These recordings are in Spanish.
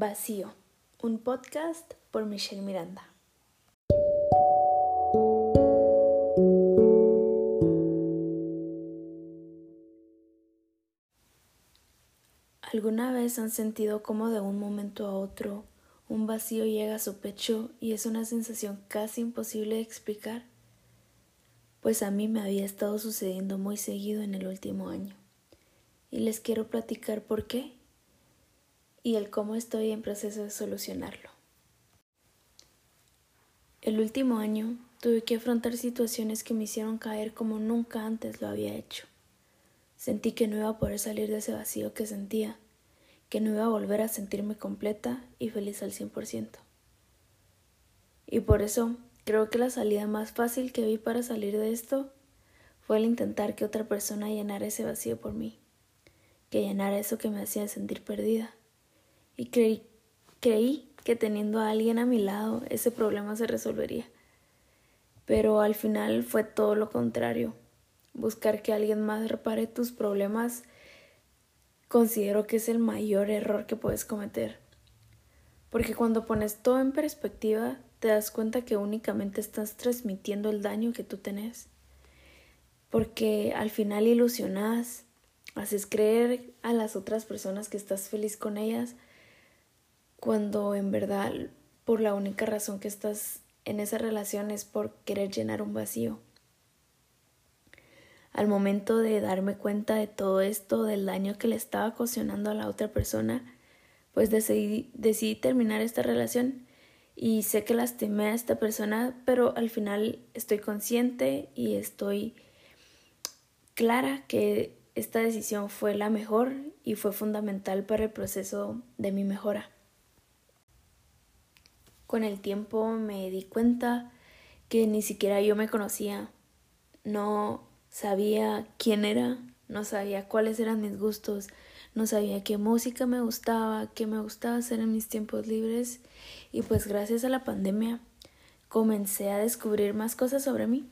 Vacío, un podcast por Michelle Miranda. ¿Alguna vez han sentido como de un momento a otro un vacío llega a su pecho y es una sensación casi imposible de explicar? Pues a mí me había estado sucediendo muy seguido en el último año. Y les quiero platicar por qué y el cómo estoy en proceso de solucionarlo. El último año tuve que afrontar situaciones que me hicieron caer como nunca antes lo había hecho. Sentí que no iba a poder salir de ese vacío que sentía, que no iba a volver a sentirme completa y feliz al 100%. Y por eso creo que la salida más fácil que vi para salir de esto fue el intentar que otra persona llenara ese vacío por mí, que llenara eso que me hacía sentir perdida. Y creí, creí que teniendo a alguien a mi lado ese problema se resolvería. Pero al final fue todo lo contrario buscar que alguien más repare tus problemas, considero que es el mayor error que puedes cometer. Porque cuando pones todo en perspectiva, te das cuenta que únicamente estás transmitiendo el daño que tú tenés. Porque al final ilusionas, haces creer a las otras personas que estás feliz con ellas, cuando en verdad por la única razón que estás en esa relación es por querer llenar un vacío. Al momento de darme cuenta de todo esto, del daño que le estaba ocasionando a la otra persona, pues decidí, decidí terminar esta relación y sé que lastimé a esta persona, pero al final estoy consciente y estoy clara que esta decisión fue la mejor y fue fundamental para el proceso de mi mejora. Con el tiempo me di cuenta que ni siquiera yo me conocía, no sabía quién era, no sabía cuáles eran mis gustos, no sabía qué música me gustaba, qué me gustaba hacer en mis tiempos libres y pues gracias a la pandemia comencé a descubrir más cosas sobre mí.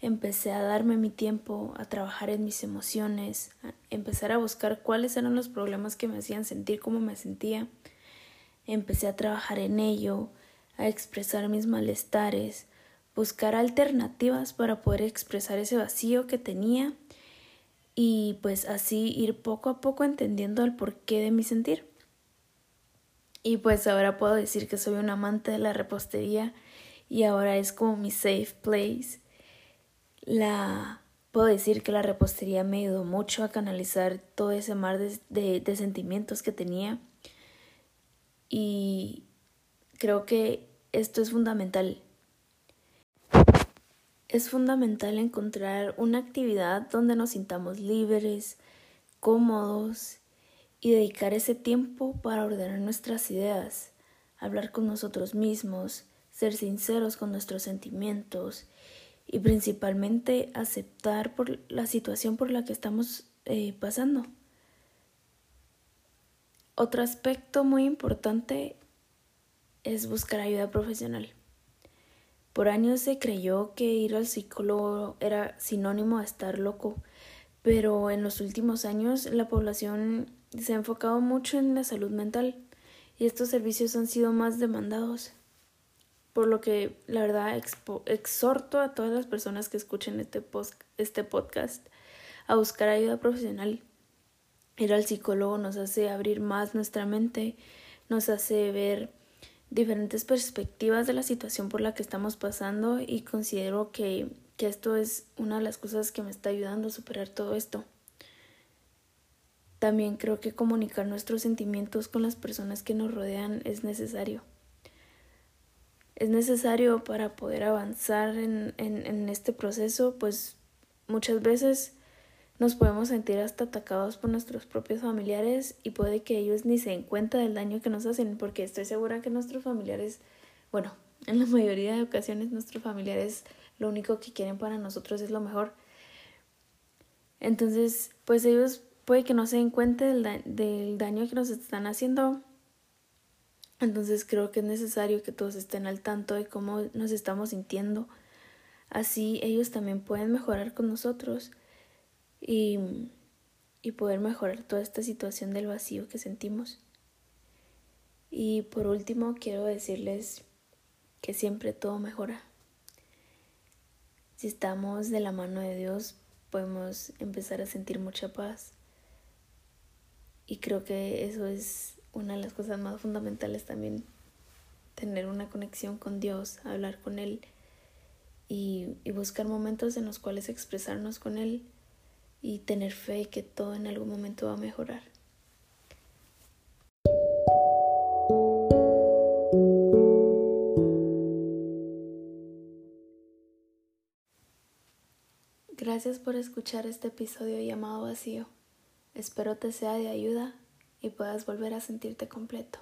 Empecé a darme mi tiempo, a trabajar en mis emociones, a empezar a buscar cuáles eran los problemas que me hacían sentir como me sentía. Empecé a trabajar en ello, a expresar mis malestares, buscar alternativas para poder expresar ese vacío que tenía y pues así ir poco a poco entendiendo el porqué de mi sentir. Y pues ahora puedo decir que soy un amante de la repostería y ahora es como mi safe place. La puedo decir que la repostería me ayudó mucho a canalizar todo ese mar de, de sentimientos que tenía y creo que esto es fundamental es fundamental encontrar una actividad donde nos sintamos libres, cómodos y dedicar ese tiempo para ordenar nuestras ideas, hablar con nosotros mismos, ser sinceros con nuestros sentimientos y principalmente aceptar por la situación por la que estamos eh, pasando. Otro aspecto muy importante es buscar ayuda profesional. Por años se creyó que ir al psicólogo era sinónimo a estar loco, pero en los últimos años la población se ha enfocado mucho en la salud mental y estos servicios han sido más demandados. Por lo que la verdad exhorto a todas las personas que escuchen este, este podcast a buscar ayuda profesional. Ir al psicólogo nos hace abrir más nuestra mente, nos hace ver diferentes perspectivas de la situación por la que estamos pasando y considero que, que esto es una de las cosas que me está ayudando a superar todo esto. También creo que comunicar nuestros sentimientos con las personas que nos rodean es necesario. Es necesario para poder avanzar en, en, en este proceso, pues muchas veces nos podemos sentir hasta atacados por nuestros propios familiares y puede que ellos ni se den cuenta del daño que nos hacen, porque estoy segura que nuestros familiares, bueno, en la mayoría de ocasiones nuestros familiares lo único que quieren para nosotros es lo mejor. Entonces, pues ellos puede que no se den cuenta del, del daño que nos están haciendo. Entonces creo que es necesario que todos estén al tanto de cómo nos estamos sintiendo. Así ellos también pueden mejorar con nosotros y, y poder mejorar toda esta situación del vacío que sentimos. Y por último, quiero decirles que siempre todo mejora. Si estamos de la mano de Dios, podemos empezar a sentir mucha paz. Y creo que eso es una de las cosas más fundamentales también, tener una conexión con Dios, hablar con Él y, y buscar momentos en los cuales expresarnos con Él y tener fe que todo en algún momento va a mejorar. Gracias por escuchar este episodio llamado Vacío. Espero te sea de ayuda y puedas volver a sentirte completo.